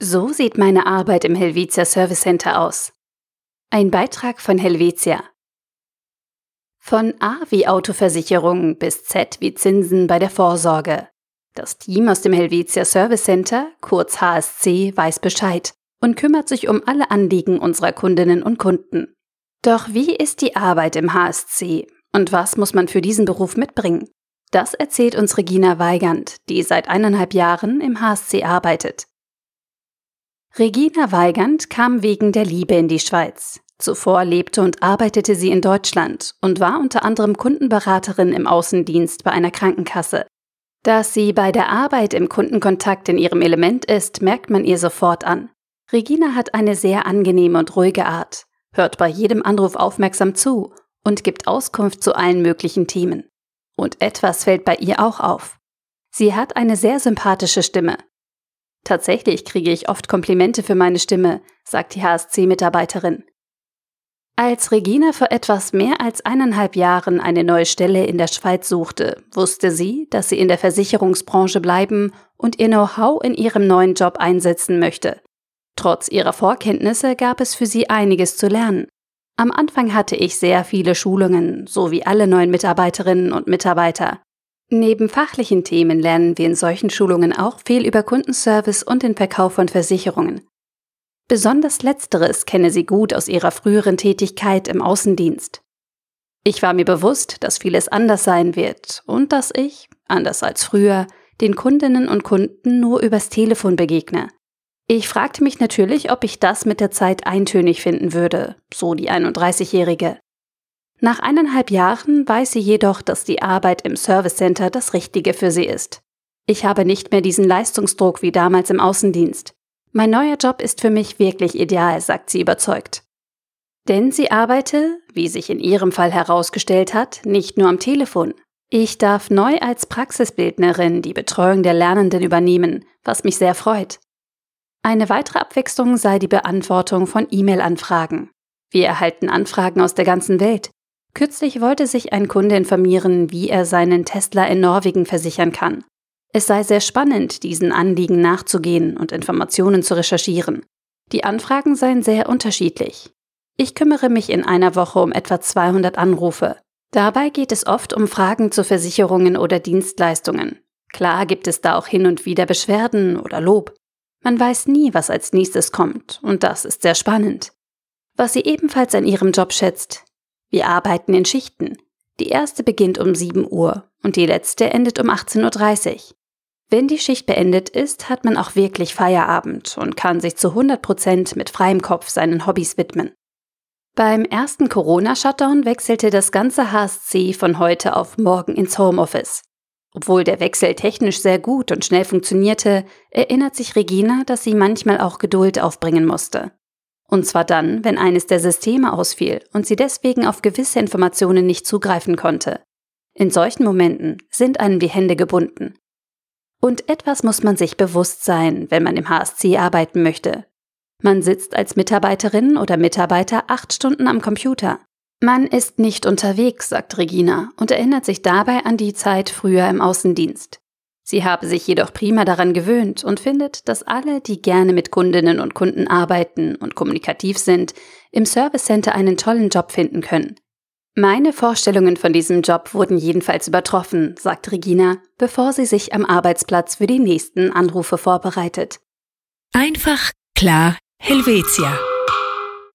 So sieht meine Arbeit im Helvetia Service Center aus. Ein Beitrag von Helvetia. Von A wie Autoversicherung bis Z wie Zinsen bei der Vorsorge. Das Team aus dem Helvetia Service Center, kurz HSC, weiß Bescheid und kümmert sich um alle Anliegen unserer Kundinnen und Kunden. Doch wie ist die Arbeit im HSC und was muss man für diesen Beruf mitbringen? Das erzählt uns Regina Weigand, die seit eineinhalb Jahren im HSC arbeitet. Regina Weigand kam wegen der Liebe in die Schweiz. Zuvor lebte und arbeitete sie in Deutschland und war unter anderem Kundenberaterin im Außendienst bei einer Krankenkasse. Dass sie bei der Arbeit im Kundenkontakt in ihrem Element ist, merkt man ihr sofort an. Regina hat eine sehr angenehme und ruhige Art, hört bei jedem Anruf aufmerksam zu und gibt Auskunft zu allen möglichen Themen. Und etwas fällt bei ihr auch auf. Sie hat eine sehr sympathische Stimme, Tatsächlich kriege ich oft Komplimente für meine Stimme, sagt die HSC-Mitarbeiterin. Als Regina vor etwas mehr als eineinhalb Jahren eine neue Stelle in der Schweiz suchte, wusste sie, dass sie in der Versicherungsbranche bleiben und ihr Know-how in ihrem neuen Job einsetzen möchte. Trotz ihrer Vorkenntnisse gab es für sie einiges zu lernen. Am Anfang hatte ich sehr viele Schulungen, so wie alle neuen Mitarbeiterinnen und Mitarbeiter. Neben fachlichen Themen lernen wir in solchen Schulungen auch viel über Kundenservice und den Verkauf von Versicherungen. Besonders letzteres kenne sie gut aus ihrer früheren Tätigkeit im Außendienst. Ich war mir bewusst, dass vieles anders sein wird und dass ich, anders als früher, den Kundinnen und Kunden nur übers Telefon begegne. Ich fragte mich natürlich, ob ich das mit der Zeit eintönig finden würde, so die 31-Jährige. Nach eineinhalb Jahren weiß sie jedoch, dass die Arbeit im Service Center das Richtige für sie ist. Ich habe nicht mehr diesen Leistungsdruck wie damals im Außendienst. Mein neuer Job ist für mich wirklich ideal, sagt sie überzeugt. Denn sie arbeite, wie sich in ihrem Fall herausgestellt hat, nicht nur am Telefon. Ich darf neu als Praxisbildnerin die Betreuung der Lernenden übernehmen, was mich sehr freut. Eine weitere Abwechslung sei die Beantwortung von E-Mail-Anfragen. Wir erhalten Anfragen aus der ganzen Welt. Kürzlich wollte sich ein Kunde informieren, wie er seinen Tesla in Norwegen versichern kann. Es sei sehr spannend, diesen Anliegen nachzugehen und Informationen zu recherchieren. Die Anfragen seien sehr unterschiedlich. Ich kümmere mich in einer Woche um etwa 200 Anrufe. Dabei geht es oft um Fragen zu Versicherungen oder Dienstleistungen. Klar gibt es da auch hin und wieder Beschwerden oder Lob. Man weiß nie, was als nächstes kommt, und das ist sehr spannend. Was sie ebenfalls an ihrem Job schätzt, wir arbeiten in Schichten. Die erste beginnt um 7 Uhr und die letzte endet um 18.30 Uhr. Wenn die Schicht beendet ist, hat man auch wirklich Feierabend und kann sich zu 100 Prozent mit freiem Kopf seinen Hobbys widmen. Beim ersten Corona-Shutdown wechselte das ganze HSC von heute auf morgen ins Homeoffice. Obwohl der Wechsel technisch sehr gut und schnell funktionierte, erinnert sich Regina, dass sie manchmal auch Geduld aufbringen musste. Und zwar dann, wenn eines der Systeme ausfiel und sie deswegen auf gewisse Informationen nicht zugreifen konnte. In solchen Momenten sind einem die Hände gebunden. Und etwas muss man sich bewusst sein, wenn man im HSC arbeiten möchte. Man sitzt als Mitarbeiterin oder Mitarbeiter acht Stunden am Computer. Man ist nicht unterwegs, sagt Regina und erinnert sich dabei an die Zeit früher im Außendienst. Sie habe sich jedoch prima daran gewöhnt und findet, dass alle, die gerne mit Kundinnen und Kunden arbeiten und kommunikativ sind, im Service Center einen tollen Job finden können. Meine Vorstellungen von diesem Job wurden jedenfalls übertroffen, sagt Regina, bevor sie sich am Arbeitsplatz für die nächsten Anrufe vorbereitet. Einfach, klar, Helvetia.